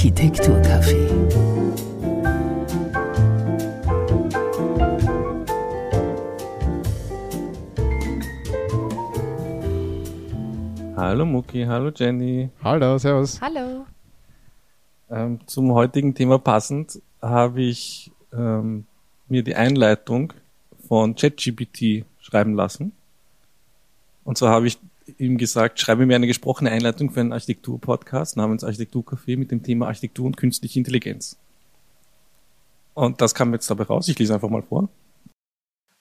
Architekturcafé. Hallo Muki, hallo Jenny. Hallo, servus. Hallo. Ähm, zum heutigen Thema passend habe ich ähm, mir die Einleitung von ChatGPT schreiben lassen. Und zwar habe ich ihm gesagt, schreibe mir eine gesprochene Einleitung für einen Architektur-Podcast namens Architekturcafé mit dem Thema Architektur und künstliche Intelligenz. Und das kam jetzt dabei raus. Ich lese einfach mal vor.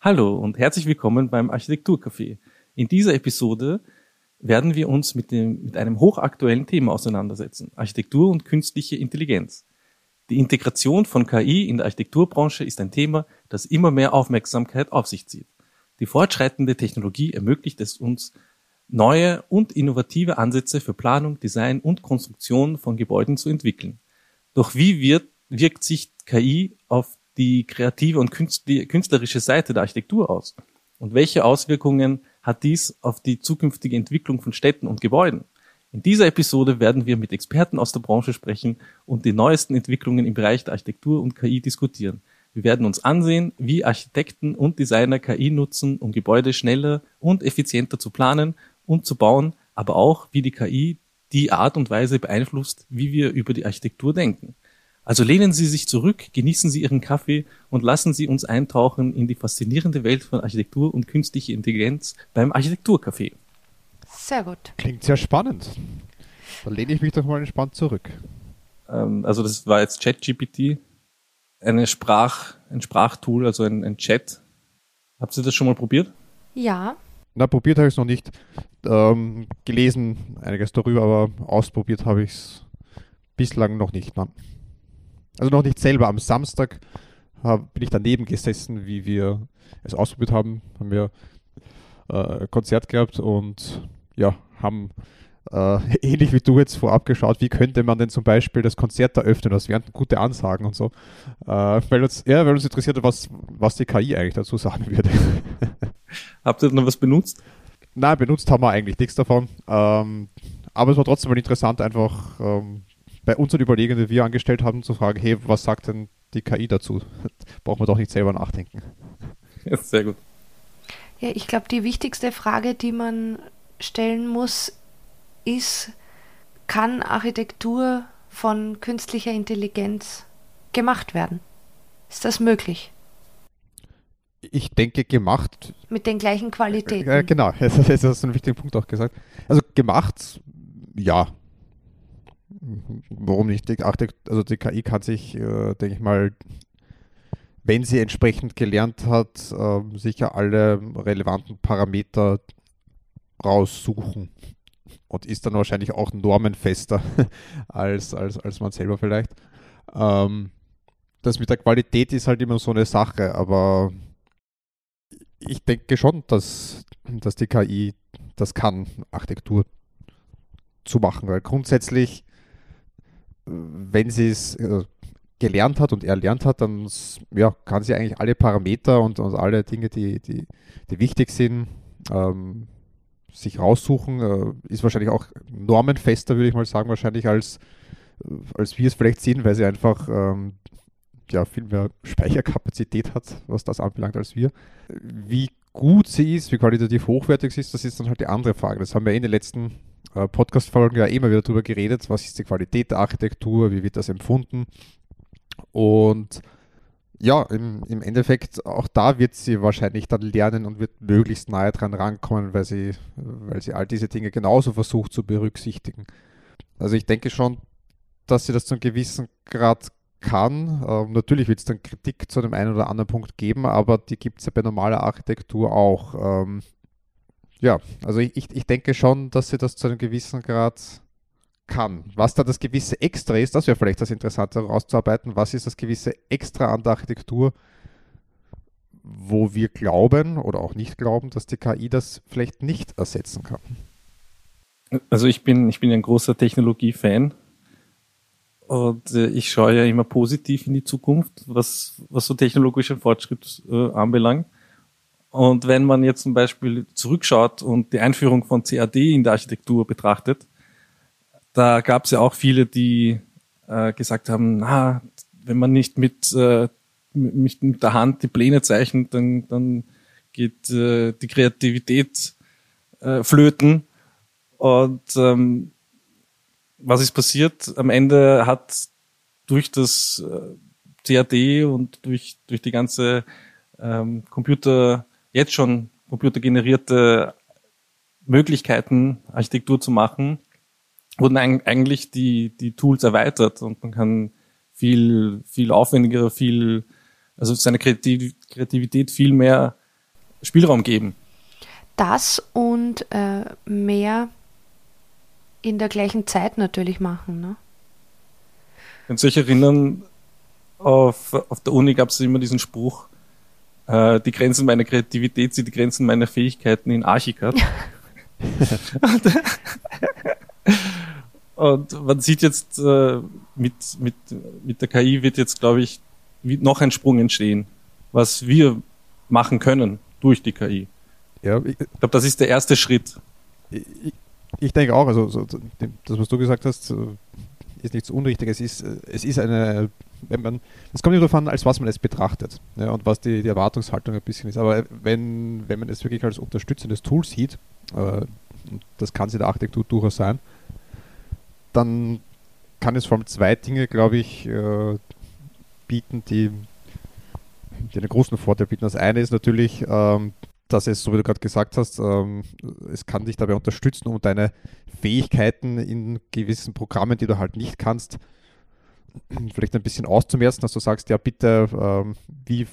Hallo und herzlich willkommen beim Architekturcafé. In dieser Episode werden wir uns mit, dem, mit einem hochaktuellen Thema auseinandersetzen. Architektur und künstliche Intelligenz. Die Integration von KI in der Architekturbranche ist ein Thema, das immer mehr Aufmerksamkeit auf sich zieht. Die fortschreitende Technologie ermöglicht es uns, neue und innovative Ansätze für Planung, Design und Konstruktion von Gebäuden zu entwickeln. Doch wie wird, wirkt sich KI auf die kreative und künstlerische Seite der Architektur aus? Und welche Auswirkungen hat dies auf die zukünftige Entwicklung von Städten und Gebäuden? In dieser Episode werden wir mit Experten aus der Branche sprechen und die neuesten Entwicklungen im Bereich der Architektur und KI diskutieren. Wir werden uns ansehen, wie Architekten und Designer KI nutzen, um Gebäude schneller und effizienter zu planen und zu bauen, aber auch, wie die KI die Art und Weise beeinflusst, wie wir über die Architektur denken. Also lehnen Sie sich zurück, genießen Sie Ihren Kaffee und lassen Sie uns eintauchen in die faszinierende Welt von Architektur und künstlicher Intelligenz beim Architekturcafé. Sehr gut. Klingt sehr spannend. Da lehne ich mich doch mal entspannt zurück. Ähm, also das war jetzt ChatGPT, eine Sprach, ein Sprachtool, also ein, ein Chat. Habt ihr das schon mal probiert? Ja. Na, probiert habe ich es noch nicht. Ähm, gelesen einiges darüber, aber ausprobiert habe ich es bislang noch nicht. Nein. Also noch nicht selber. Am Samstag hab, bin ich daneben gesessen, wie wir es ausprobiert haben. Haben wir äh, Konzert gehabt und ja, haben äh, ähnlich wie du jetzt vorab geschaut, wie könnte man denn zum Beispiel das Konzert eröffnen? Das wären gute Ansagen und so. Äh, weil, uns, ja, weil uns interessiert, was, was die KI eigentlich dazu sagen würde. Habt ihr noch was benutzt? Nein, benutzt haben wir eigentlich nichts davon. Ähm, aber es war trotzdem mal interessant, einfach ähm, bei unseren Überlegungen, die wir angestellt haben, zu fragen, hey, was sagt denn die KI dazu? Brauchen wir doch nicht selber nachdenken. Ja, sehr gut. Ja, ich glaube, die wichtigste Frage, die man stellen muss, ist, kann Architektur von künstlicher Intelligenz gemacht werden? Ist das möglich? Ich denke, gemacht. Mit den gleichen Qualitäten. Äh, genau, das hast du einen wichtigen Punkt auch gesagt. Also gemacht, ja, warum nicht? Also die KI kann sich, äh, denke ich mal, wenn sie entsprechend gelernt hat, äh, sicher alle relevanten Parameter raussuchen und ist dann wahrscheinlich auch normenfester als, als, als man selber vielleicht. Ähm, das mit der Qualität ist halt immer so eine Sache, aber ich denke schon, dass, dass die KI das kann, Architektur zu machen, weil grundsätzlich wenn sie es äh, gelernt hat und erlernt hat, dann ja, kann sie eigentlich alle Parameter und, und alle Dinge, die, die, die wichtig sind, ähm, sich raussuchen. Äh, ist wahrscheinlich auch normenfester, würde ich mal sagen, wahrscheinlich als, äh, als wir es vielleicht sind, weil sie einfach ähm, ja, viel mehr Speicherkapazität hat, was das anbelangt, als wir. Wie gut sie ist, wie qualitativ hochwertig sie ist, das ist dann halt die andere Frage. Das haben wir in den letzten äh, Podcast-Folgen ja immer wieder darüber geredet, was ist die Qualität der Architektur, wie wird das empfunden. Und ja, im, im Endeffekt, auch da wird sie wahrscheinlich dann lernen und wird möglichst nahe dran rankommen, weil sie, weil sie all diese Dinge genauso versucht zu berücksichtigen. Also ich denke schon, dass sie das zu einem gewissen Grad kann. Ähm, natürlich wird es dann Kritik zu dem einen oder anderen Punkt geben, aber die gibt es ja bei normaler Architektur auch. Ähm, ja, also ich, ich denke schon, dass sie das zu einem gewissen Grad kann. Was da das gewisse Extra ist, das wäre vielleicht das Interessante herauszuarbeiten. Was ist das gewisse Extra an der Architektur, wo wir glauben oder auch nicht glauben, dass die KI das vielleicht nicht ersetzen kann? Also ich bin, ich bin ein großer Technologie-Fan und äh, ich schaue ja immer positiv in die Zukunft, was, was so technologischen Fortschritt äh, anbelangt. Und wenn man jetzt zum Beispiel zurückschaut und die Einführung von CAD in der Architektur betrachtet, da gab es ja auch viele, die äh, gesagt haben, na, wenn man nicht mit, äh, mit, mit der Hand die Pläne zeichnet, dann, dann geht äh, die Kreativität äh, flöten. Und ähm, was ist passiert? Am Ende hat durch das äh, CAD und durch, durch die ganze ähm, Computer, jetzt schon computergenerierte Möglichkeiten, Architektur zu machen, wurden eigentlich die, die Tools erweitert und man kann viel, viel aufwendiger, viel, also seine Kreativität viel mehr Spielraum geben. Das und äh, mehr in der gleichen Zeit natürlich machen. Ne? Könnt ihr euch erinnern, auf, auf der Uni gab es immer diesen Spruch, äh, die Grenzen meiner Kreativität sind die Grenzen meiner Fähigkeiten in Archicad. und, man sieht jetzt, äh, mit, mit, mit der KI wird jetzt, glaube ich, noch ein Sprung entstehen, was wir machen können durch die KI. Ja, ich, ich glaube, das ist der erste Schritt. Ich, ich denke auch, also so, das, was du gesagt hast, ist nichts Unrichtiges. Es ist, es ist eine, wenn man, es kommt nicht darauf an, als was man es betrachtet ja, und was die, die Erwartungshaltung ein bisschen ist. Aber wenn, wenn man es wirklich als unterstützendes Tool sieht, äh, das kann es in der Architektur durchaus sein, dann kann es vor allem zwei Dinge, glaube ich, äh, bieten, die, die einen großen Vorteil bieten. Das eine ist natürlich, ähm, dass es, so wie du gerade gesagt hast, ähm, es kann dich dabei unterstützen, um deine Fähigkeiten in gewissen Programmen, die du halt nicht kannst, vielleicht ein bisschen auszumerzen, dass du sagst, ja bitte, ähm, wie äh,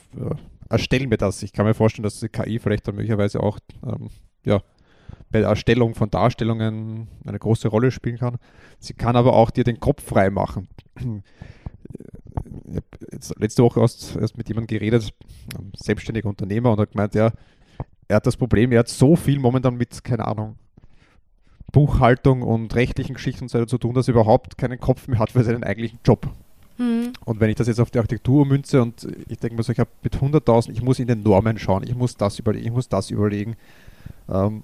erstellen wir das? Ich kann mir vorstellen, dass die KI vielleicht dann möglicherweise auch ähm, ja, bei der Erstellung von Darstellungen eine große Rolle spielen kann. Sie kann aber auch dir den Kopf frei machen. Ich habe letzte Woche erst, erst mit jemandem geredet, selbstständiger Unternehmer, und hat gemeint, ja, er hat das Problem, er hat so viel momentan mit, keine Ahnung, Buchhaltung und rechtlichen Geschichten und so weiter zu tun, dass er überhaupt keinen Kopf mehr hat für seinen eigentlichen Job. Mhm. Und wenn ich das jetzt auf die Architektur münze und ich denke mir so, ich habe mit 100.000, ich muss in den Normen schauen, ich muss das überlegen, ich muss das überlegen ähm,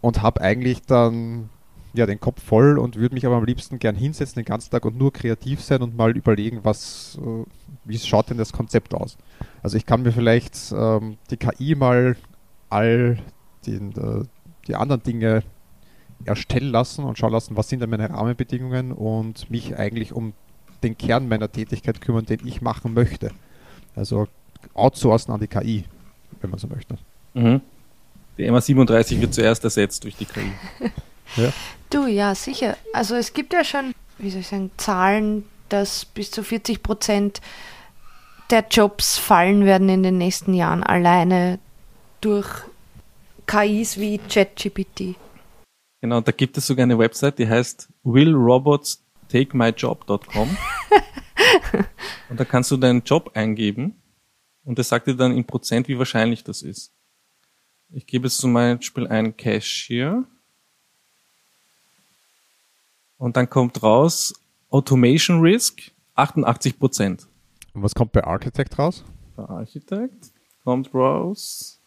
und habe eigentlich dann ja, den Kopf voll und würde mich aber am liebsten gern hinsetzen den ganzen Tag und nur kreativ sein und mal überlegen, was, äh, wie schaut denn das Konzept aus. Also ich kann mir vielleicht ähm, die KI mal all den, äh, die anderen Dinge erstellen lassen und schauen lassen, was sind denn meine Rahmenbedingungen und mich eigentlich um den Kern meiner Tätigkeit kümmern, den ich machen möchte. Also outsourcen an die KI, wenn man so möchte. Mhm. Die MA37 wird zuerst ersetzt durch die KI. ja. Du, ja, sicher. Also es gibt ja schon, wie soll ich sagen, Zahlen, dass bis zu 40 Prozent der Jobs fallen werden in den nächsten Jahren alleine durch KIs wie ChatGPT. Genau, da gibt es sogar eine Website, die heißt willrobotstakemyjob.com. und da kannst du deinen Job eingeben und das sagt dir dann in Prozent, wie wahrscheinlich das ist. Ich gebe jetzt zum Beispiel ein Cashier und dann kommt raus Automation Risk 88 Prozent. Und was kommt bei Architect raus? Bei Architect kommt raus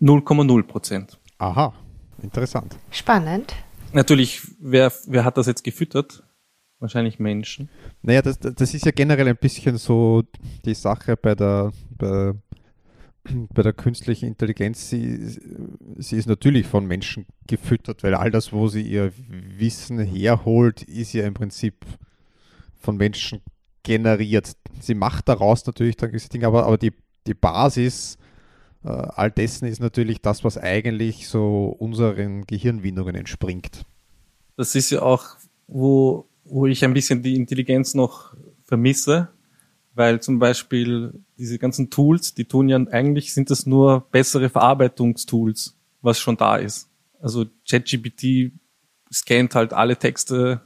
0,0 Prozent. Aha, interessant. Spannend. Natürlich, wer, wer hat das jetzt gefüttert? Wahrscheinlich Menschen. Naja, das, das ist ja generell ein bisschen so die Sache bei der, bei, bei der künstlichen Intelligenz. Sie, sie ist natürlich von Menschen gefüttert, weil all das, wo sie ihr Wissen herholt, ist ja im Prinzip von Menschen generiert. Sie macht daraus natürlich dann gewisse Dinge, aber, aber die, die Basis äh, all dessen ist natürlich das, was eigentlich so unseren Gehirnwindungen entspringt. Das ist ja auch, wo, wo ich ein bisschen die Intelligenz noch vermisse, weil zum Beispiel diese ganzen Tools, die tun ja eigentlich, sind das nur bessere Verarbeitungstools, was schon da ist. Also ChatGPT scannt halt alle Texte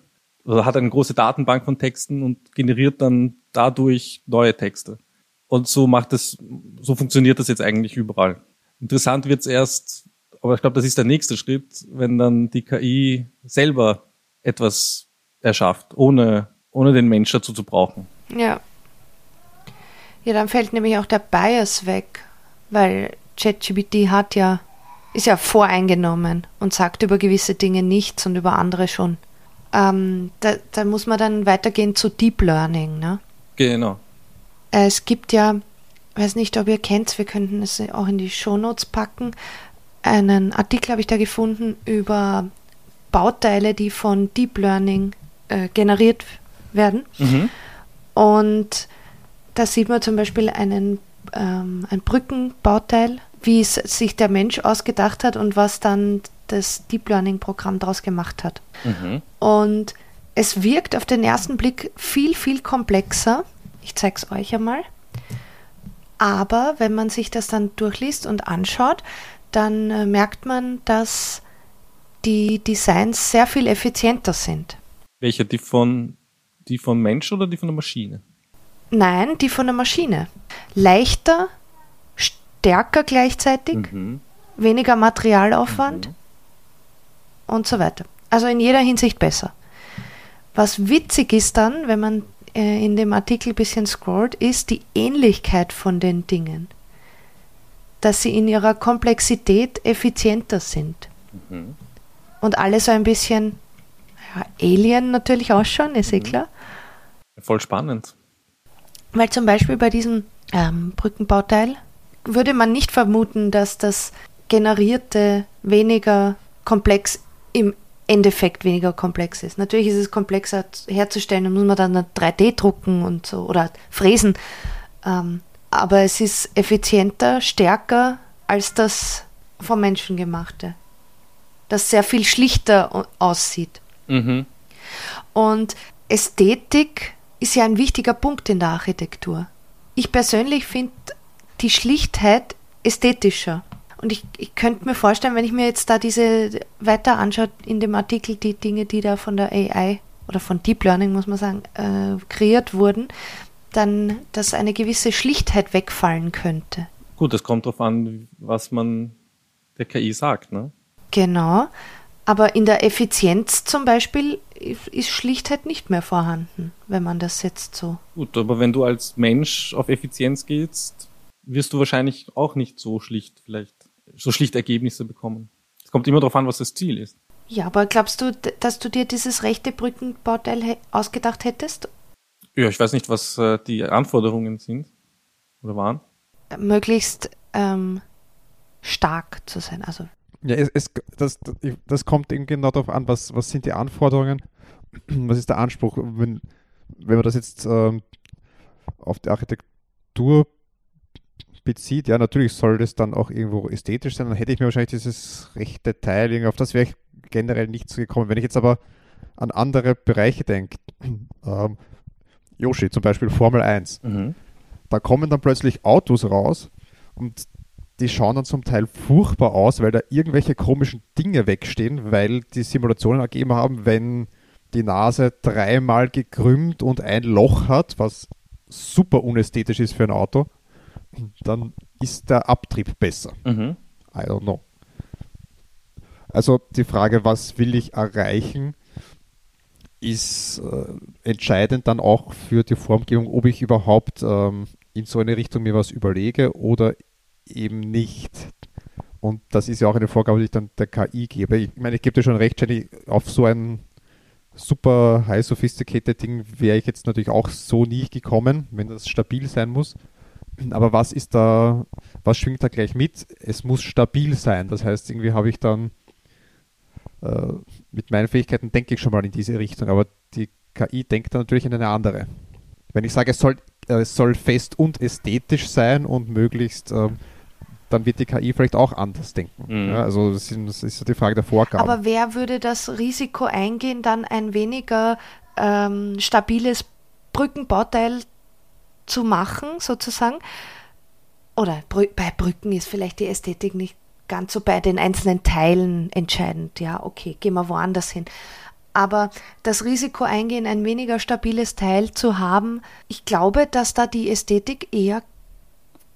oder hat eine große Datenbank von Texten und generiert dann dadurch neue Texte. Und so macht es, so funktioniert das jetzt eigentlich überall. Interessant wird's erst, aber ich glaube, das ist der nächste Schritt, wenn dann die KI selber etwas erschafft, ohne, ohne den Mensch dazu zu brauchen. Ja. Ja, dann fällt nämlich auch der Bias weg, weil ChatGPT hat ja, ist ja voreingenommen und sagt über gewisse Dinge nichts und über andere schon. ähm, da, da muss man dann weitergehen zu Deep Learning. Ne? Genau. Es gibt ja, weiß nicht, ob ihr kennt, wir könnten es auch in die Shownotes packen. Einen Artikel habe ich da gefunden über Bauteile, die von Deep Learning äh, generiert werden. Mhm. Und da sieht man zum Beispiel einen, ähm, ein Brückenbauteil, wie es sich der Mensch ausgedacht hat und was dann das Deep Learning-Programm daraus gemacht hat. Mhm. Und es wirkt auf den ersten Blick viel, viel komplexer. Ich zeige es euch einmal. Aber wenn man sich das dann durchliest und anschaut, dann äh, merkt man, dass die Designs sehr viel effizienter sind. Welche? Die von, die von Mensch oder die von der Maschine? Nein, die von der Maschine. Leichter, stärker gleichzeitig, Mhm. weniger Materialaufwand Mhm. und so weiter. Also in jeder Hinsicht besser. Was witzig ist dann, wenn man äh, in dem Artikel ein bisschen scrollt, ist die Ähnlichkeit von den Dingen. Dass sie in ihrer Komplexität effizienter sind. Mhm. Und alle so ein bisschen ja, Alien natürlich ausschauen, ist eh Mhm. klar. Voll spannend. Weil zum Beispiel bei diesem ähm, Brückenbauteil würde man nicht vermuten, dass das generierte weniger komplex im Endeffekt weniger komplex ist. Natürlich ist es komplexer herzustellen, da muss man dann 3D drucken und so oder fräsen. Ähm, aber es ist effizienter, stärker als das vom Menschen gemachte. Das sehr viel schlichter au- aussieht. Mhm. Und Ästhetik ist ja ein wichtiger Punkt in der Architektur. Ich persönlich finde die Schlichtheit ästhetischer. Und ich, ich könnte mir vorstellen, wenn ich mir jetzt da diese weiter anschaue in dem Artikel, die Dinge, die da von der AI oder von Deep Learning, muss man sagen, äh, kreiert wurden, dann, dass eine gewisse Schlichtheit wegfallen könnte. Gut, es kommt darauf an, was man der KI sagt, ne? Genau. Aber in der Effizienz zum Beispiel ist Schlichtheit nicht mehr vorhanden, wenn man das jetzt so Gut, aber wenn du als Mensch auf Effizienz gehst, wirst du wahrscheinlich auch nicht so schlicht vielleicht, so schlicht Ergebnisse bekommen. Es kommt immer darauf an, was das Ziel ist. Ja, aber glaubst du, dass du dir dieses rechte Brückenbauteil ausgedacht hättest? Ja, ich weiß nicht, was äh, die Anforderungen sind oder waren. Äh, Möglichst ähm, stark zu sein. Also Ja, es, es, das, das kommt eben genau darauf an, was, was sind die Anforderungen, was ist der Anspruch. Wenn, wenn man das jetzt ähm, auf die Architektur bezieht, ja, natürlich soll das dann auch irgendwo ästhetisch sein, dann hätte ich mir wahrscheinlich dieses rechte Teil, irgendwie- auf das wäre ich generell nicht so gekommen. Wenn ich jetzt aber an andere Bereiche denke, ähm, Yoshi, zum Beispiel Formel 1, Mhm. da kommen dann plötzlich Autos raus und die schauen dann zum Teil furchtbar aus, weil da irgendwelche komischen Dinge wegstehen, weil die Simulationen ergeben haben, wenn die Nase dreimal gekrümmt und ein Loch hat, was super unästhetisch ist für ein Auto, dann ist der Abtrieb besser. Mhm. I don't know. Also die Frage, was will ich erreichen, ist äh, entscheidend dann auch für die Formgebung, ob ich überhaupt ähm, in so eine Richtung mir was überlege oder eben nicht. Und das ist ja auch eine Vorgabe, die ich dann der KI gebe. Ich meine, ich gebe dir schon recht, Jenny, auf so ein super high sophisticated Ding wäre ich jetzt natürlich auch so nie gekommen, wenn das stabil sein muss. Aber was ist da, was schwingt da gleich mit? Es muss stabil sein. Das heißt, irgendwie habe ich dann äh, mit meinen Fähigkeiten denke ich schon mal in diese Richtung, aber die KI denkt dann natürlich in eine andere. Wenn ich sage, es soll, äh, es soll fest und ästhetisch sein und möglichst, ähm, dann wird die KI vielleicht auch anders denken. Mhm. Ja, also das, das ist ja die Frage der Vorgaben. Aber wer würde das Risiko eingehen, dann ein weniger ähm, stabiles Brückenbauteil zu machen, sozusagen? Oder bei Brücken ist vielleicht die Ästhetik nicht ganz so bei den einzelnen Teilen entscheidend. Ja, okay, gehen wir woanders hin. Aber das Risiko eingehen, ein weniger stabiles Teil zu haben, ich glaube, dass da die Ästhetik eher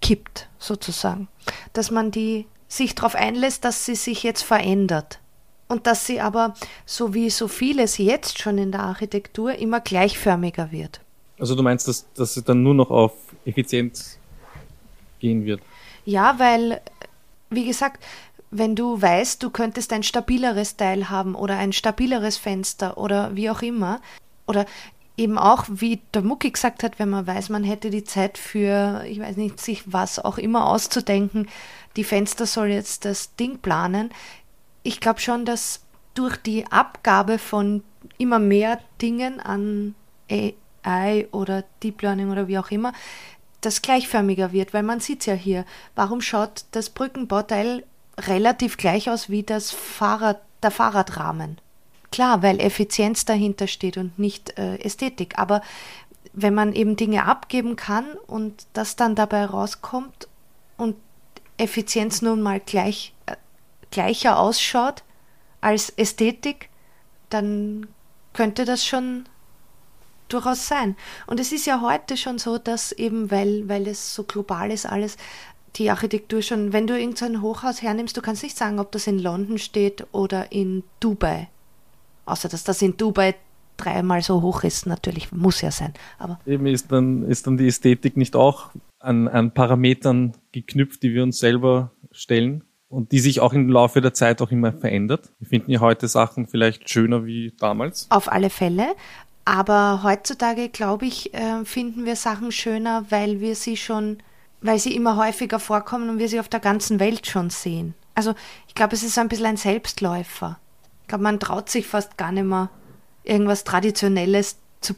kippt, sozusagen. Dass man die sich darauf einlässt, dass sie sich jetzt verändert. Und dass sie aber, so wie so vieles jetzt schon in der Architektur, immer gleichförmiger wird. Also du meinst, dass, dass es dann nur noch auf Effizienz gehen wird? Ja, weil, wie gesagt, wenn du weißt, du könntest ein stabileres Teil haben oder ein stabileres Fenster oder wie auch immer, oder eben auch, wie der Mucki gesagt hat, wenn man weiß, man hätte die Zeit für, ich weiß nicht, sich was auch immer auszudenken, die Fenster soll jetzt das Ding planen. Ich glaube schon, dass durch die Abgabe von immer mehr Dingen an AI oder Deep Learning oder wie auch immer, das gleichförmiger wird, weil man sieht ja hier, warum schaut das Brückenbauteil relativ gleich aus wie das Fahrrad, der Fahrradrahmen? Klar, weil Effizienz dahinter steht und nicht äh, Ästhetik, aber wenn man eben Dinge abgeben kann und das dann dabei rauskommt und Effizienz nun mal gleich, äh, gleicher ausschaut als Ästhetik, dann könnte das schon durchaus sein. Und es ist ja heute schon so, dass eben, weil, weil es so global ist alles, die Architektur schon, wenn du irgendein Hochhaus hernimmst, du kannst nicht sagen, ob das in London steht oder in Dubai. Außer dass das in Dubai dreimal so hoch ist, natürlich, muss ja sein. Aber Eben ist dann, ist dann die Ästhetik nicht auch an, an Parametern geknüpft, die wir uns selber stellen und die sich auch im Laufe der Zeit auch immer verändert. Wir finden ja heute Sachen vielleicht schöner wie damals. Auf alle Fälle. Aber heutzutage, glaube ich, äh, finden wir Sachen schöner, weil wir sie schon, weil sie immer häufiger vorkommen und wir sie auf der ganzen Welt schon sehen. Also ich glaube, es ist ein bisschen ein Selbstläufer. Ich glaube, man traut sich fast gar nicht mehr, irgendwas Traditionelles zu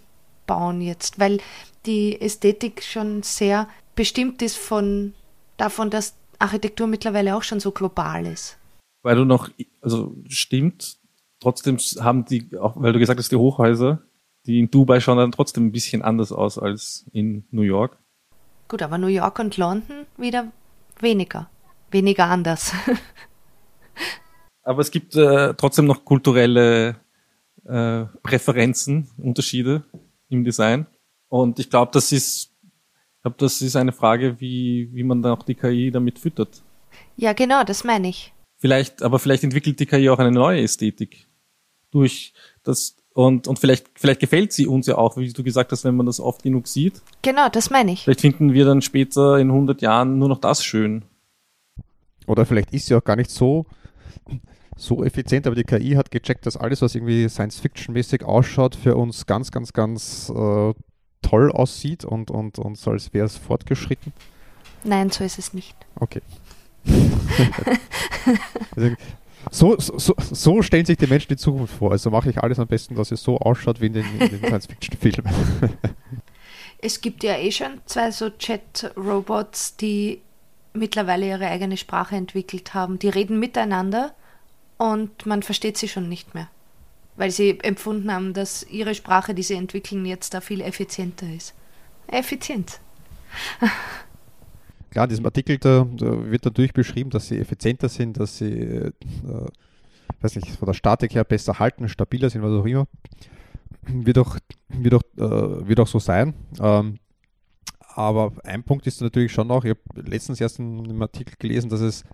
bauen jetzt, weil die Ästhetik schon sehr bestimmt ist von davon, dass Architektur mittlerweile auch schon so global ist. Weil du noch, also stimmt, trotzdem haben die, auch weil du gesagt hast, die Hochhäuser, die in Dubai schauen dann trotzdem ein bisschen anders aus als in New York. Gut, aber New York und London wieder weniger. Weniger anders. aber es gibt äh, trotzdem noch kulturelle äh, Präferenzen, Unterschiede im Design. Und ich glaube, das ist, ich glaube, das ist eine Frage, wie, wie man dann auch die KI damit füttert. Ja, genau, das meine ich. Vielleicht, aber vielleicht entwickelt die KI auch eine neue Ästhetik durch das und, und vielleicht, vielleicht gefällt sie uns ja auch, wie du gesagt hast, wenn man das oft genug sieht. Genau, das meine ich. Vielleicht finden wir dann später in 100 Jahren nur noch das schön. Oder vielleicht ist sie auch gar nicht so, so effizient, aber die KI hat gecheckt, dass alles, was irgendwie Science-Fiction-mäßig ausschaut, für uns ganz, ganz, ganz äh, toll aussieht und, und, und so als wäre es fortgeschritten. Nein, so ist es nicht. Okay. Also, so, so, so stellen sich die Menschen die Zukunft vor. Also mache ich alles am besten, dass es so ausschaut wie in den, den Science-Fiction-Filmen. Es gibt ja eh schon zwei so Chat-Robots, die mittlerweile ihre eigene Sprache entwickelt haben. Die reden miteinander und man versteht sie schon nicht mehr. Weil sie empfunden haben, dass ihre Sprache, die sie entwickeln, jetzt da viel effizienter ist. Effizient. Klar, in diesem Artikel da, da, wird natürlich beschrieben, dass sie effizienter sind, dass sie äh, weiß nicht, von der Statik her besser halten, stabiler sind, was auch immer. Wird auch, wird auch, äh, wird auch so sein. Ähm, aber ein Punkt ist natürlich schon auch, ich habe letztens erst in einem Artikel gelesen, dass es,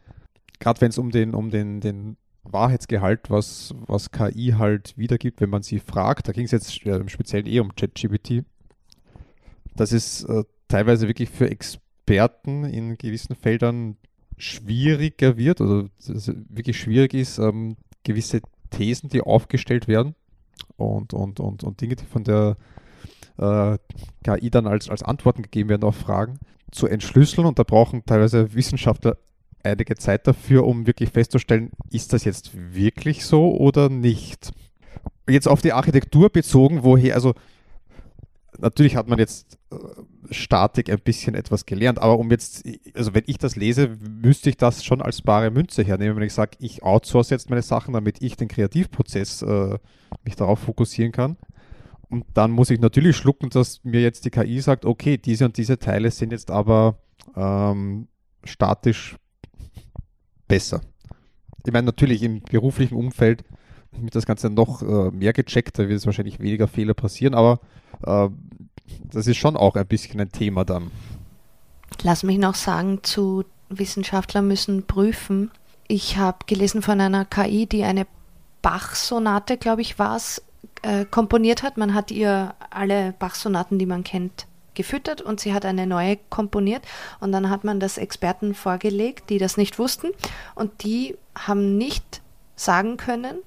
gerade wenn es um den, um den, den Wahrheitsgehalt, was, was KI halt wiedergibt, wenn man sie fragt, da ging es jetzt speziell eh um ChatGPT, dass es äh, teilweise wirklich für Experten Experten in gewissen Feldern schwieriger wird oder es wirklich schwierig ist, ähm, gewisse Thesen, die aufgestellt werden und, und, und, und Dinge, die von der äh, KI dann als, als Antworten gegeben werden auf Fragen, zu entschlüsseln und da brauchen teilweise Wissenschaftler einige Zeit dafür, um wirklich festzustellen, ist das jetzt wirklich so oder nicht. Jetzt auf die Architektur bezogen, woher, also natürlich hat man jetzt äh, Statik ein bisschen etwas gelernt, aber um jetzt, also wenn ich das lese, müsste ich das schon als bare Münze hernehmen, wenn ich sage, ich outsource jetzt meine Sachen, damit ich den Kreativprozess äh, mich darauf fokussieren kann. Und dann muss ich natürlich schlucken, dass mir jetzt die KI sagt, okay, diese und diese Teile sind jetzt aber ähm, statisch besser. Ich meine, natürlich im beruflichen Umfeld wird das Ganze noch äh, mehr gecheckt, da wird es wahrscheinlich weniger Fehler passieren, aber äh, das ist schon auch ein bisschen ein Thema dann. Lass mich noch sagen, zu Wissenschaftler müssen prüfen. Ich habe gelesen von einer KI, die eine Bach-Sonate, glaube ich, war es, äh, komponiert hat. Man hat ihr alle Bach-Sonaten, die man kennt, gefüttert und sie hat eine neue komponiert und dann hat man das Experten vorgelegt, die das nicht wussten und die haben nicht sagen können,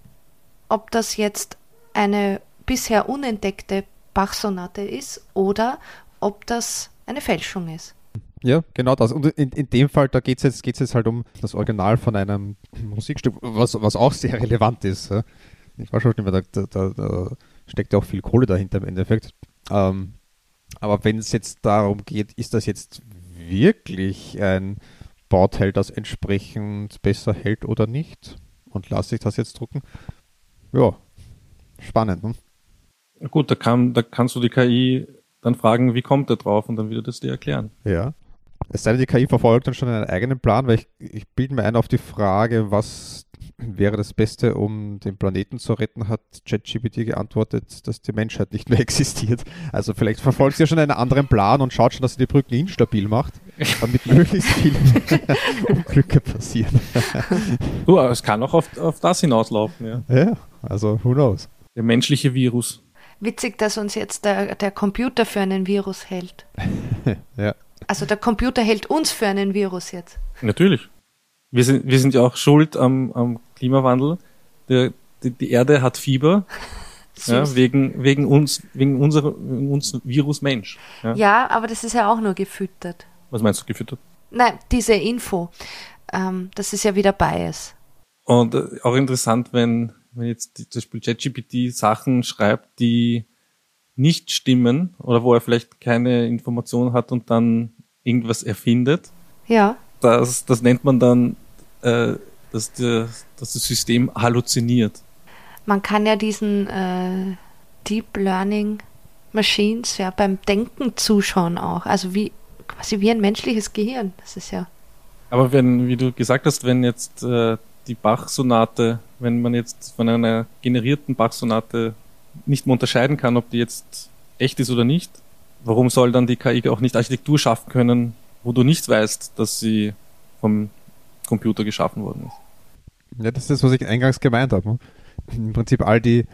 ob das jetzt eine bisher unentdeckte Bach-Sonate ist oder ob das eine Fälschung ist. Ja, genau das. Und in, in dem Fall, da geht es jetzt, geht's jetzt halt um das Original von einem Musikstück, was, was auch sehr relevant ist. Ich war schon da, da, da steckt ja auch viel Kohle dahinter im Endeffekt. Ähm, aber wenn es jetzt darum geht, ist das jetzt wirklich ein Bauteil, das entsprechend besser hält oder nicht? Und lasse ich das jetzt drucken? Ja, spannend. Ne? Gut, da, kann, da kannst du die KI dann fragen, wie kommt er drauf und dann wird er das dir erklären. Ja. Es sei denn, die KI verfolgt dann schon einen eigenen Plan, weil ich, ich bilde mir ein auf die Frage, was wäre das Beste, um den Planeten zu retten, hat ChatGPT geantwortet, dass die Menschheit nicht mehr existiert. Also vielleicht verfolgt sie ja schon einen anderen Plan und schaut schon, dass sie die Brücken instabil macht, damit möglichst viele Unglücke passieren. uh, es kann auch auf, auf das hinauslaufen, ja. Ja, also who knows. Der menschliche Virus. Witzig, dass uns jetzt der, der Computer für einen Virus hält. ja. Also der Computer hält uns für einen Virus jetzt. Natürlich. Wir sind, wir sind ja auch schuld am, am Klimawandel. Der, die, die Erde hat Fieber. ja, wegen, wegen uns, wegen unserer, wegen uns Virus Mensch. Ja. ja, aber das ist ja auch nur gefüttert. Was meinst du gefüttert? Nein, diese Info. Ähm, das ist ja wieder Bias. Und äh, auch interessant, wenn, wenn jetzt die, zum Beispiel ChatGPT Sachen schreibt, die nicht stimmen oder wo er vielleicht keine Information hat und dann irgendwas erfindet. Ja. Das, das nennt man dann, äh, dass, der, dass das System halluziniert. Man kann ja diesen äh, Deep Learning Machines ja beim Denken zuschauen auch. Also wie quasi wie ein menschliches Gehirn. Das ist ja. Aber wenn, wie du gesagt hast, wenn jetzt äh, die Bach-Sonate, wenn man jetzt von einer generierten Bach-Sonate nicht mehr unterscheiden kann, ob die jetzt echt ist oder nicht, warum soll dann die KI auch nicht Architektur schaffen können, wo du nicht weißt, dass sie vom Computer geschaffen worden ist? Ja, das ist, was ich eingangs gemeint habe. Ne? Im Prinzip all die,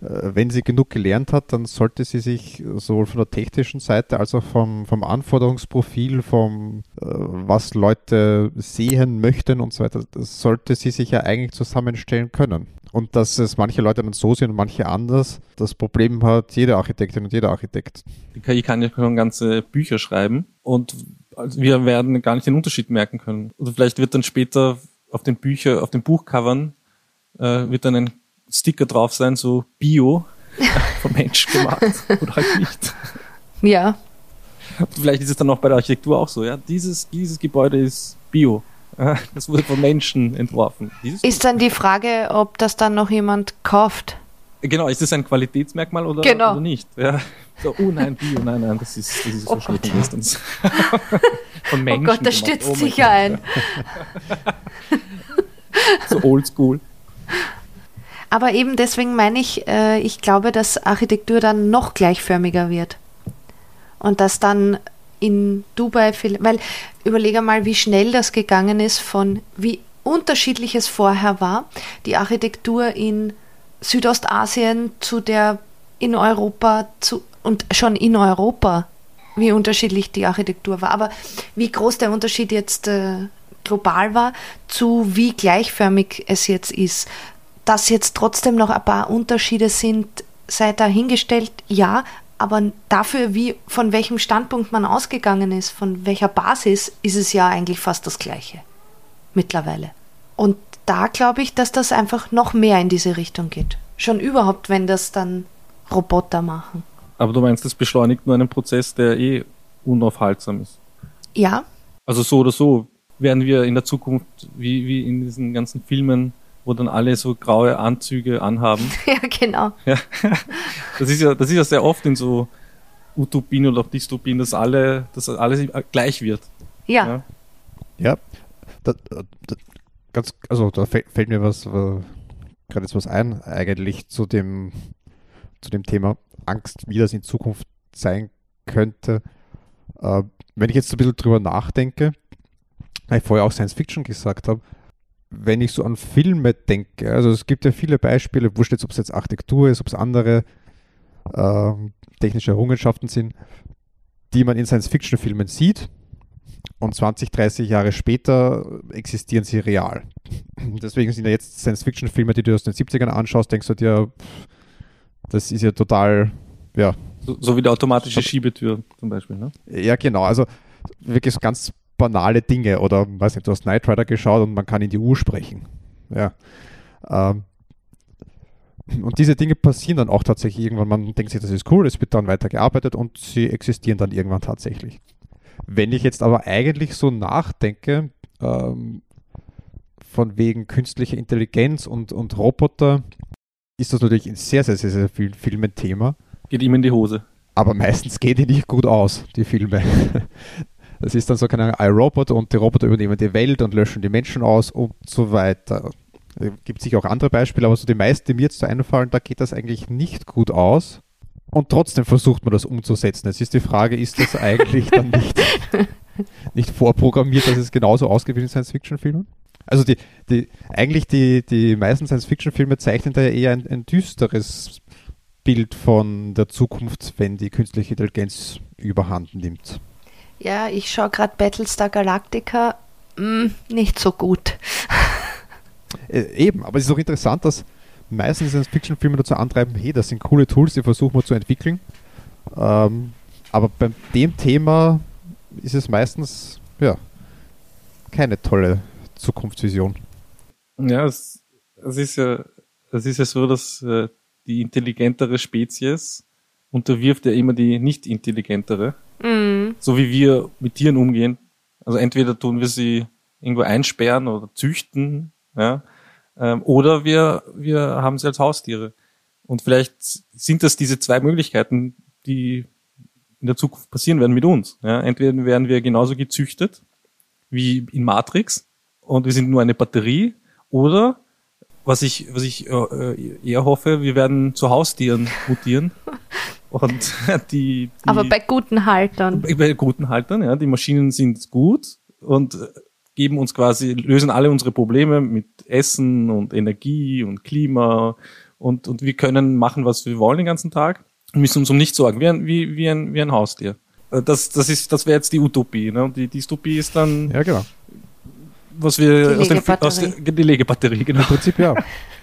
wenn sie genug gelernt hat, dann sollte sie sich sowohl von der technischen Seite als auch vom, vom Anforderungsprofil, vom äh, was Leute sehen möchten und so weiter, sollte sie sich ja eigentlich zusammenstellen können. Und dass es manche Leute dann so sehen und manche anders, das Problem hat jede Architektin und jeder Architekt. Die KI kann ja schon ganze Bücher schreiben und wir werden gar nicht den Unterschied merken können. Oder vielleicht wird dann später auf den Bücher, auf den Buchcovern äh, wird dann ein Sticker drauf sein, so Bio vom Mensch gemacht oder halt nicht. Ja. Vielleicht ist es dann auch bei der Architektur auch so, ja. Dieses, dieses Gebäude ist Bio. Das wurde von Menschen entworfen. Dieses ist dann die Frage, ob das dann noch jemand kauft. Genau, ist das ein Qualitätsmerkmal oder, genau. oder nicht? Ja. So, oh nein, Bio, nein, nein, das ist, das ist oh verschnitten Gott. von Menschen. Oh Gott, das stützt oh sicher ein. so oldschool. Aber eben deswegen meine ich, äh, ich glaube, dass Architektur dann noch gleichförmiger wird. Und dass dann in Dubai, weil überlege mal, wie schnell das gegangen ist von wie unterschiedlich es vorher war, die Architektur in Südostasien zu der in Europa zu und schon in Europa, wie unterschiedlich die Architektur war. Aber wie groß der Unterschied jetzt äh, global war, zu wie gleichförmig es jetzt ist. Dass jetzt trotzdem noch ein paar Unterschiede sind, sei dahingestellt, ja, aber dafür, wie von welchem Standpunkt man ausgegangen ist, von welcher Basis, ist es ja eigentlich fast das Gleiche mittlerweile. Und da glaube ich, dass das einfach noch mehr in diese Richtung geht. Schon überhaupt, wenn das dann Roboter machen. Aber du meinst, das beschleunigt nur einen Prozess, der eh unaufhaltsam ist? Ja. Also so oder so werden wir in der Zukunft, wie, wie in diesen ganzen Filmen, wo dann alle so graue Anzüge anhaben. Ja, genau. Ja. Das ist ja, das ist ja sehr oft in so Utopien oder auch Dystopien, dass alle, dass alles gleich wird. Ja. Ja. ja. Da, da, ganz, also da fällt mir was, gerade jetzt was ein, eigentlich zu dem, zu dem Thema Angst, wie das in Zukunft sein könnte. Äh, wenn ich jetzt ein bisschen drüber nachdenke, weil ich vorher auch Science Fiction gesagt habe, wenn ich so an Filme denke, also es gibt ja viele Beispiele, wurscht jetzt, ob es jetzt Architektur ist, ob es andere äh, technische Errungenschaften sind, die man in Science-Fiction-Filmen sieht und 20, 30 Jahre später existieren sie real. Deswegen sind ja jetzt Science-Fiction-Filme, die du aus den 70ern anschaust, denkst du dir, das ist ja total, ja. So, so wie die automatische Schiebetür zum Beispiel, ne? Ja, genau. Also wirklich so ganz banale Dinge. Oder, weiß nicht, du hast Knight Rider geschaut und man kann in die Uhr sprechen. Ja. Ähm, und diese Dinge passieren dann auch tatsächlich irgendwann. Man denkt sich, das ist cool, es wird dann weitergearbeitet und sie existieren dann irgendwann tatsächlich. Wenn ich jetzt aber eigentlich so nachdenke, ähm, von wegen künstlicher Intelligenz und, und Roboter, ist das natürlich in sehr, sehr, sehr, sehr vielen Filmen Thema. Geht ihm in die Hose. Aber meistens geht die nicht gut aus, die Filme. Das ist dann so, keine Ahnung, iRobot und die Roboter übernehmen die Welt und löschen die Menschen aus und so weiter. Es gibt sicher auch andere Beispiele, aber so die meisten, die mir jetzt so einfallen, da geht das eigentlich nicht gut aus. Und trotzdem versucht man das umzusetzen. Jetzt ist die Frage, ist das eigentlich dann nicht, nicht vorprogrammiert, dass es genauso ausgeht wie in Science-Fiction-Filmen? Also die, die, eigentlich die, die meisten Science-Fiction-Filme zeichnen da ja eher ein, ein düsteres Bild von der Zukunft, wenn die künstliche Intelligenz überhand nimmt. Ja, ich schaue gerade Battlestar Galactica. Mm, nicht so gut. Äh, eben, aber es ist auch interessant, dass meistens Science-Fiction-Filme dazu antreiben, hey, das sind coole Tools, die versuchen wir zu entwickeln. Ähm, aber bei dem Thema ist es meistens, ja, keine tolle Zukunftsvision. Ja, es, es ist ja, es ist ja so, dass äh, die intelligentere Spezies unterwirft ja immer die nicht intelligentere. Mhm. So wie wir mit Tieren umgehen. Also entweder tun wir sie irgendwo einsperren oder züchten, ja, ähm, oder wir, wir haben sie als Haustiere. Und vielleicht sind das diese zwei Möglichkeiten, die in der Zukunft passieren werden mit uns. Ja, entweder werden wir genauso gezüchtet wie in Matrix und wir sind nur eine Batterie, oder was ich, was ich äh, eher hoffe, wir werden zu Haustieren mutieren Und die, die, Aber bei guten Haltern. Bei guten Haltern, ja. Die Maschinen sind gut und geben uns quasi, lösen alle unsere Probleme mit Essen und Energie und Klima und, und wir können machen, was wir wollen den ganzen Tag und müssen uns um nichts sorgen, wie ein, wie, wie ein, wie ein Haustier. Das, das ist, das wäre jetzt die Utopie, ne? Die die Dystopie ist dann, ja, genau was wir die aus, den, aus der, die Legebatterie, genau. Im Prinzip ja.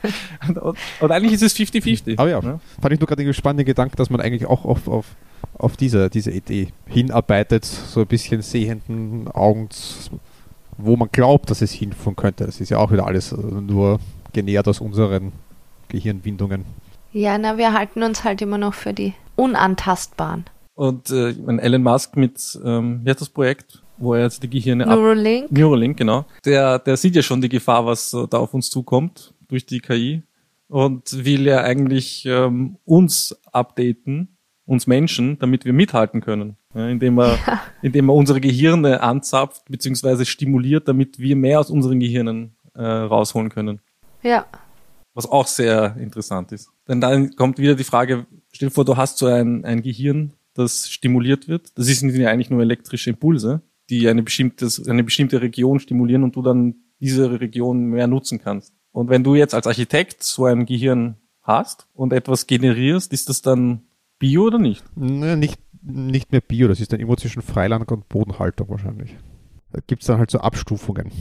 und, und, eigentlich ist es 50-50. Aber ja, ja, fand ich nur gerade den spannenden Gedanken, dass man eigentlich auch auf, auf, auf diese, diese Idee hinarbeitet, so ein bisschen sehenden Augens, wo man glaubt, dass es hinführen könnte. Das ist ja auch wieder alles äh, nur genährt aus unseren Gehirnwindungen. Ja, na, wir halten uns halt immer noch für die unantastbaren. Und äh, Elon Musk mit, ähm, wie heißt das Projekt? Wo er jetzt die Gehirne Neuralink. Ab Neuralink, genau. Der, der sieht ja schon die Gefahr, was da auf uns zukommt durch die KI und will ja eigentlich ähm, uns updaten, uns Menschen, damit wir mithalten können, ja, indem er, ja. indem er unsere Gehirne anzapft beziehungsweise stimuliert, damit wir mehr aus unseren Gehirnen äh, rausholen können. Ja. Was auch sehr interessant ist. Denn dann kommt wieder die Frage, stell dir vor, du hast so ein, ein Gehirn, das stimuliert wird. Das sind ja eigentlich nur elektrische Impulse die eine bestimmte, eine bestimmte Region stimulieren und du dann diese Region mehr nutzen kannst. Und wenn du jetzt als Architekt so ein Gehirn hast und etwas generierst, ist das dann Bio oder nicht? Nee, nicht, nicht mehr Bio, das ist dann immer zwischen Freiland und Bodenhaltung wahrscheinlich. Da gibt es dann halt so Abstufungen.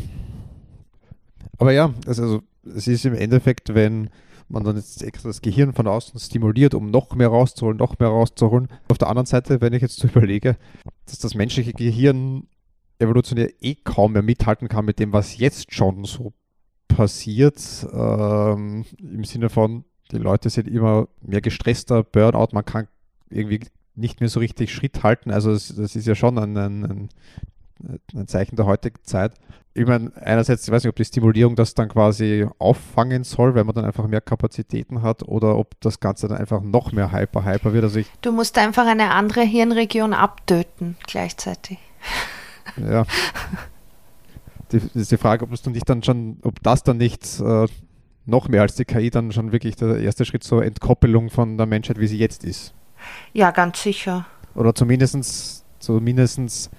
Aber ja, also es ist im Endeffekt, wenn man dann jetzt extra das Gehirn von außen stimuliert, um noch mehr rauszuholen, noch mehr rauszuholen. Auf der anderen Seite, wenn ich jetzt so überlege, dass das menschliche Gehirn evolutionär eh kaum mehr mithalten kann mit dem, was jetzt schon so passiert, ähm, im Sinne von, die Leute sind immer mehr gestresster, Burnout, man kann irgendwie nicht mehr so richtig Schritt halten. Also das, das ist ja schon ein, ein, ein Zeichen der heutigen Zeit. Ich meine, einerseits, ich weiß nicht, ob die Stimulierung das dann quasi auffangen soll, weil man dann einfach mehr Kapazitäten hat, oder ob das Ganze dann einfach noch mehr hyper, hyper wird. Also ich, du musst einfach eine andere Hirnregion abtöten gleichzeitig. Ja. Die, ist die Frage, ob es dann nicht dann schon, ob das dann nicht äh, noch mehr als die KI dann schon wirklich der erste Schritt zur Entkoppelung von der Menschheit, wie sie jetzt ist. Ja, ganz sicher. Oder zumindestens, zumindestens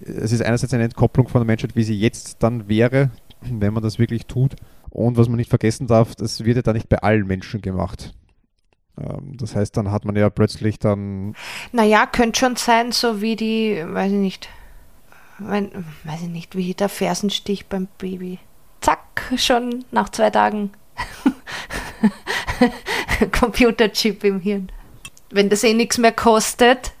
es ist einerseits eine Entkopplung von der Menschheit, wie sie jetzt dann wäre, wenn man das wirklich tut. Und was man nicht vergessen darf, das wird ja da nicht bei allen Menschen gemacht. Ähm, das heißt, dann hat man ja plötzlich dann. Naja, könnte schon sein, so wie die, weiß ich nicht, wenn, weiß ich nicht, wie der Fersenstich beim Baby. Zack, schon nach zwei Tagen Computerchip im Hirn. Wenn das eh nichts mehr kostet.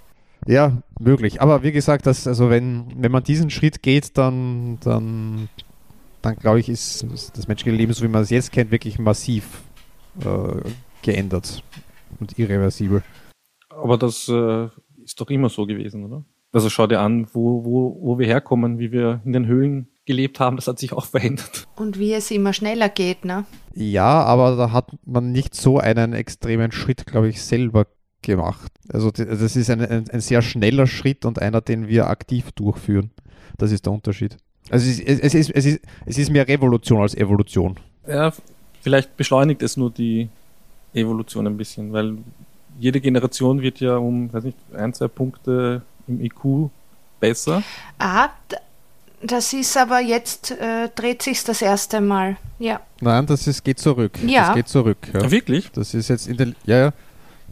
Ja, möglich. Aber wie gesagt, das, also wenn, wenn man diesen Schritt geht, dann, dann, dann glaube ich, ist das menschliche Leben, so wie man es jetzt kennt, wirklich massiv äh, geändert und irreversibel. Aber das äh, ist doch immer so gewesen, oder? Also schau dir an, wo, wo, wo wir herkommen, wie wir in den Höhlen gelebt haben, das hat sich auch verändert. Und wie es immer schneller geht, ne? Ja, aber da hat man nicht so einen extremen Schritt, glaube ich, selber gemacht. Also das ist ein, ein, ein, sehr schneller Schritt und einer, den wir aktiv durchführen. Das ist der Unterschied. Also es ist, es ist, es ist, es ist mehr Revolution als Evolution. Ja, vielleicht beschleunigt es nur die Evolution ein bisschen, weil jede Generation wird ja um, weiß nicht, ein, zwei Punkte im IQ besser. Ah, das ist aber jetzt, äh, dreht sich das erste Mal. Ja. Nein, das ist, geht zurück. Ja. Das geht zurück. Ja. Wirklich? Das ist jetzt in der, ja, ja.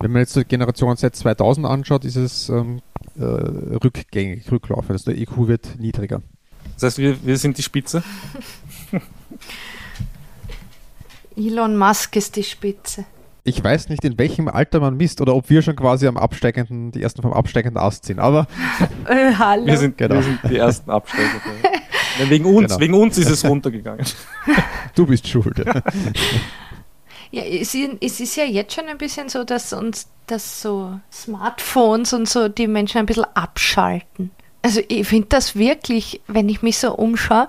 Wenn man jetzt die Generation seit 2000 anschaut, ist es ähm, äh, rückgängig, rücklaufend. Also der IQ wird niedriger. Das heißt, wir, wir sind die Spitze? Elon Musk ist die Spitze. Ich weiß nicht, in welchem Alter man misst oder ob wir schon quasi am absteigenden, die ersten vom absteigenden Ast sind, aber äh, hallo. Wir, sind, genau. wir sind die ersten Absteiger. wegen uns, genau. wegen uns ist es runtergegangen. Du bist schuld. Ja, es ist ja jetzt schon ein bisschen so, dass uns dass so Smartphones und so die Menschen ein bisschen abschalten. Also ich finde das wirklich, wenn ich mich so umschaue,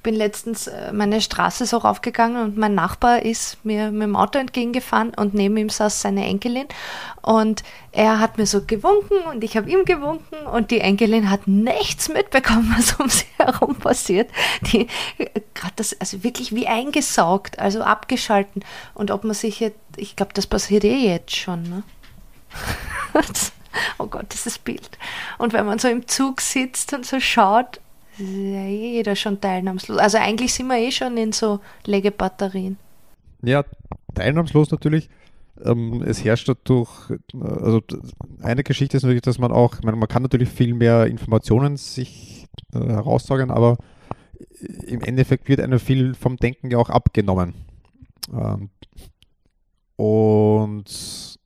ich bin letztens äh, meine Straße so raufgegangen und mein Nachbar ist mir mit dem Auto entgegengefahren und neben ihm saß seine Enkelin und er hat mir so gewunken und ich habe ihm gewunken und die Enkelin hat nichts mitbekommen, was um sie herum passiert. Die gerade das also wirklich wie eingesaugt, also abgeschalten und ob man sich jetzt, ich glaube, das passiert eh jetzt schon, ne? oh Gott, dieses Bild. Und wenn man so im Zug sitzt und so schaut, ja jeder schon teilnahmslos. Also eigentlich sind wir eh schon in so Legebatterien. Ja, teilnahmslos natürlich. Ähm, es herrscht dadurch, also eine Geschichte ist natürlich, dass man auch, ich meine, man kann natürlich viel mehr Informationen sich äh, heraussagen, aber im Endeffekt wird einem viel vom Denken ja auch abgenommen. Ähm, und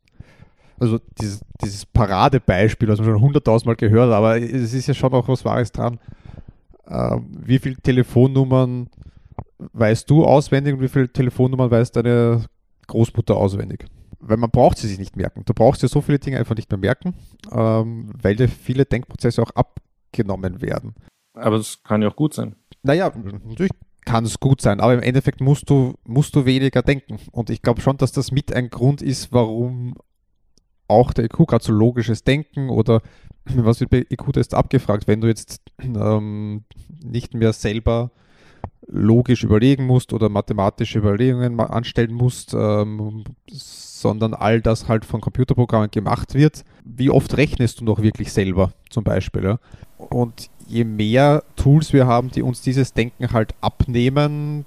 also dieses, dieses Paradebeispiel, was man schon hunderttausendmal gehört aber es ist ja schon auch was Wahres dran äh, wie viele Telefonnummern weißt du auswendig und wie viele Telefonnummern weiß deine Großmutter auswendig? Weil man braucht sie sich nicht merken. Du brauchst ja so viele Dinge einfach nicht mehr merken, ähm, weil dir viele Denkprozesse auch abgenommen werden. Aber das kann ja auch gut sein. Naja, natürlich kann es gut sein, aber im Endeffekt musst du, musst du weniger denken. Und ich glaube schon, dass das mit ein Grund ist, warum auch der IQ gerade so logisches Denken oder was wird bei IQ-Tests abgefragt, wenn du jetzt ähm, nicht mehr selber logisch überlegen musst oder mathematische Überlegungen anstellen musst, ähm, sondern all das halt von Computerprogrammen gemacht wird. Wie oft rechnest du noch wirklich selber zum Beispiel? Ja? Und je mehr Tools wir haben, die uns dieses Denken halt abnehmen,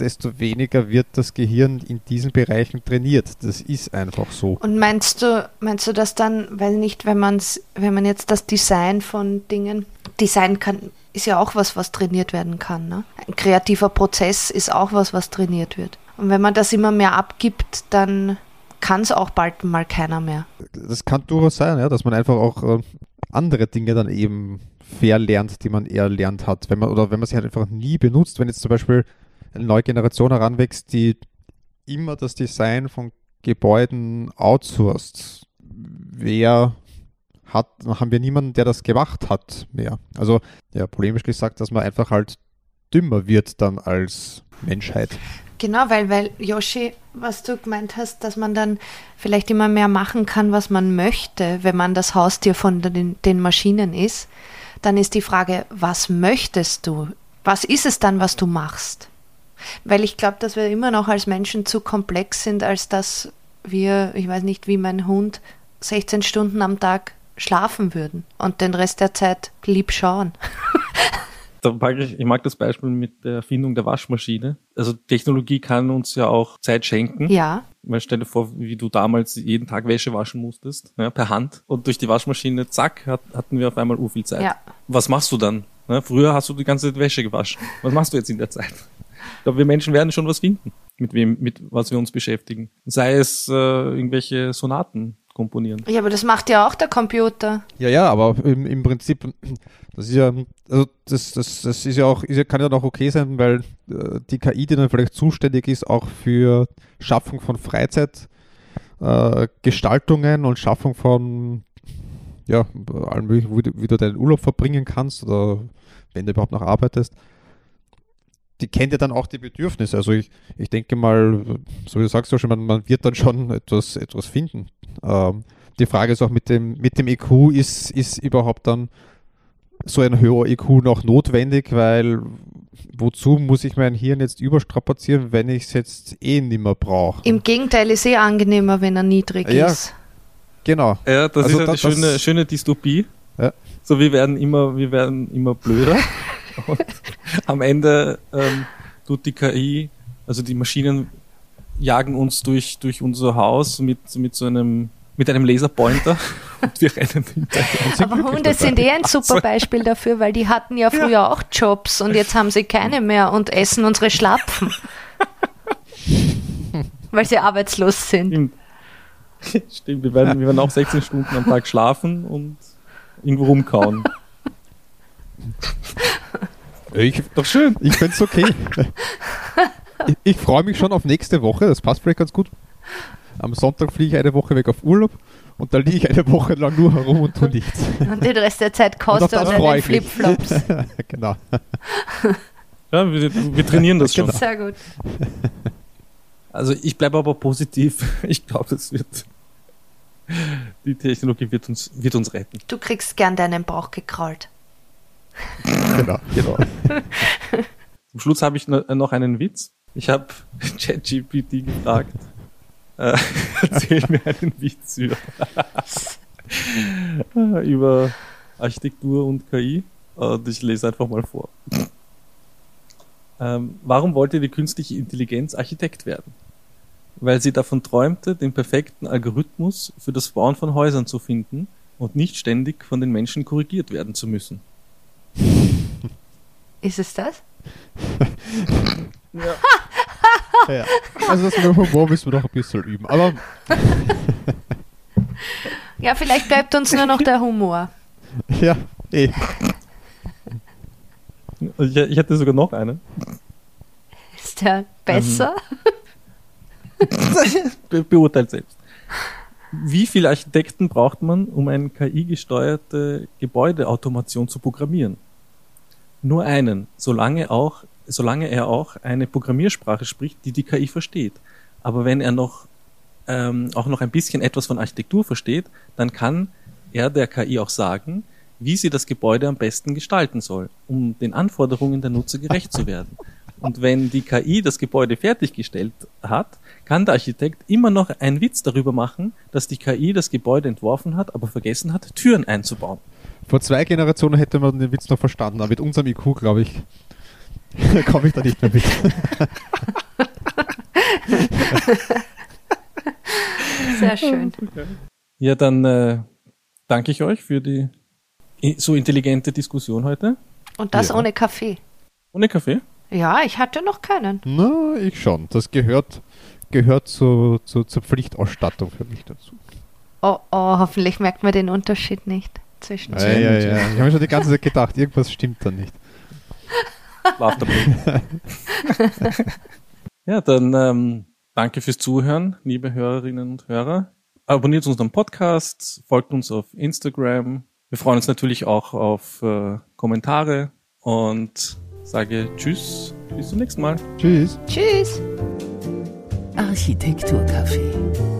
desto weniger wird das Gehirn in diesen Bereichen trainiert. Das ist einfach so. Und meinst du, meinst du das dann, weil nicht, wenn man's, wenn man jetzt das Design von Dingen, Design kann, ist ja auch was, was trainiert werden kann. Ne? Ein kreativer Prozess ist auch was, was trainiert wird. Und wenn man das immer mehr abgibt, dann kann es auch bald mal keiner mehr. Das kann durchaus sein, ja, dass man einfach auch äh, andere Dinge dann eben verlernt, die man eher lernt hat. Wenn man, oder wenn man sie halt einfach nie benutzt, wenn jetzt zum Beispiel eine neue Generation heranwächst, die immer das Design von Gebäuden outsourced. Wer hat, dann haben wir niemanden, der das gemacht hat mehr. Also, ja, polemisch gesagt, dass man einfach halt dümmer wird dann als Menschheit. Genau, weil, weil Yoshi, was du gemeint hast, dass man dann vielleicht immer mehr machen kann, was man möchte, wenn man das Haustier von den, den Maschinen ist, dann ist die Frage, was möchtest du? Was ist es dann, was du machst? Weil ich glaube, dass wir immer noch als Menschen zu komplex sind, als dass wir, ich weiß nicht, wie mein Hund 16 Stunden am Tag schlafen würden und den Rest der Zeit lieb schauen. Ich, mag das Beispiel mit der Erfindung der Waschmaschine. Also Technologie kann uns ja auch Zeit schenken. Ja. Weil stell dir vor, wie du damals jeden Tag Wäsche waschen musstest, ja, per Hand. Und durch die Waschmaschine, zack, hat, hatten wir auf einmal u viel Zeit. Ja. Was machst du dann? Ja, früher hast du die ganze Zeit Wäsche gewaschen. Was machst du jetzt in der Zeit? Ich glaube, wir Menschen werden schon was finden, mit wem, mit was wir uns beschäftigen. Sei es äh, irgendwelche Sonaten komponieren. Ja, aber das macht ja auch der Computer. Ja, ja, aber im, im Prinzip, das ist ja, also das, das, das ist ja auch, ist ja, kann ja auch okay sein, weil äh, die KI, die dann vielleicht zuständig ist, auch für Schaffung von Freizeit, äh, Gestaltungen und Schaffung von ja, allem möglichen, wie du, wie du deinen Urlaub verbringen kannst oder wenn du überhaupt noch arbeitest, die kennt ja dann auch die Bedürfnisse. Also ich, ich denke mal, so wie du sagst, schon, man, man wird dann schon etwas, etwas finden. Ähm, die Frage ist auch mit dem, mit dem IQ, ist, ist überhaupt dann so ein höherer IQ noch notwendig, weil wozu muss ich mein Hirn jetzt überstrapazieren, wenn ich es jetzt eh nicht mehr brauche? Im Gegenteil ist eh angenehmer, wenn er niedrig Ja. ist. Genau. Ja, das Also ist ja das- die schöne, schöne Dystopie. Ja. So, wir werden immer, wir werden immer blöder. und am Ende ähm, tut die KI, also die Maschinen jagen uns durch, durch unser Haus mit, mit so einem, mit einem Laserpointer und wir rennen hinterher. Aber Hunde sind eh ein super Beispiel dafür, weil die hatten ja früher auch Jobs und jetzt haben sie keine mehr und essen unsere Schlapfen. weil sie arbeitslos sind. Stimmt. Stimmt, wir werden, wir werden auch 16 Stunden am Tag schlafen und irgendwo rumkauen. Ich, Doch schön. ich finde es okay. ich ich freue mich schon auf nächste Woche, das passt vielleicht ganz gut. Am Sonntag fliege ich eine Woche weg auf Urlaub und da liege ich eine Woche lang nur herum und tue nichts. Und den Rest der Zeit Und kostet deinen ich mich. Flipflops. genau. Ja, wir, wir trainieren das schon. Genau. Sehr gut. Also ich bleibe aber positiv. Ich glaube, es wird die Technologie wird uns wird uns retten. Du kriegst gern deinen Bauch gekrault. genau. Genau. Zum Schluss habe ich no- noch einen Witz. Ich habe ChatGPT gefragt. Äh, erzähl mir einen Witz über, über Architektur und KI. Und ich lese einfach mal vor. Ähm, warum wollte die künstliche Intelligenz Architekt werden? Weil sie davon träumte, den perfekten Algorithmus für das Bauen von Häusern zu finden und nicht ständig von den Menschen korrigiert werden zu müssen. Ist es das? Ja. Also das mit dem Humor müssen wir noch ein bisschen üben. Aber Ja, vielleicht bleibt uns nur noch der Humor. ja, eh. Ich, ich hätte sogar noch einen. Ist der besser? Be beurteilt selbst. Wie viele Architekten braucht man, um eine KI-gesteuerte Gebäudeautomation zu programmieren? Nur einen, solange, auch, solange er auch eine Programmiersprache spricht, die die KI versteht. Aber wenn er noch ähm, auch noch ein bisschen etwas von Architektur versteht, dann kann er der KI auch sagen, wie sie das Gebäude am besten gestalten soll, um den Anforderungen der Nutzer gerecht zu werden. Und wenn die KI das Gebäude fertiggestellt hat, kann der Architekt immer noch einen Witz darüber machen, dass die KI das Gebäude entworfen hat, aber vergessen hat, Türen einzubauen. Vor zwei Generationen hätte man den Witz noch verstanden, aber mit unserem IQ, glaube ich, komme ich da nicht mehr mit. Sehr schön. Ja, dann äh, danke ich euch für die so intelligente Diskussion heute. Und das Ja. ohne Kaffee. Ohne Kaffee. Ja, ich hatte noch keinen. Na, ich schon. Das gehört, gehört zu, zu, zur Pflichtausstattung für mich dazu. Oh, oh, hoffentlich merkt man den Unterschied nicht zwischen Ja, ja, ja. Ich habe mir schon die ganze Zeit gedacht, irgendwas stimmt da nicht. Schlaftabletten. ja, dann ähm, danke fürs Zuhören, liebe Hörerinnen und Hörer. Abonniert unseren Podcast, folgt uns auf Instagram. Wir freuen uns natürlich auch auf äh, Kommentare und sage Tschüss, bis zum nächsten Mal. Tschüss. Tschüss. Architekturcafé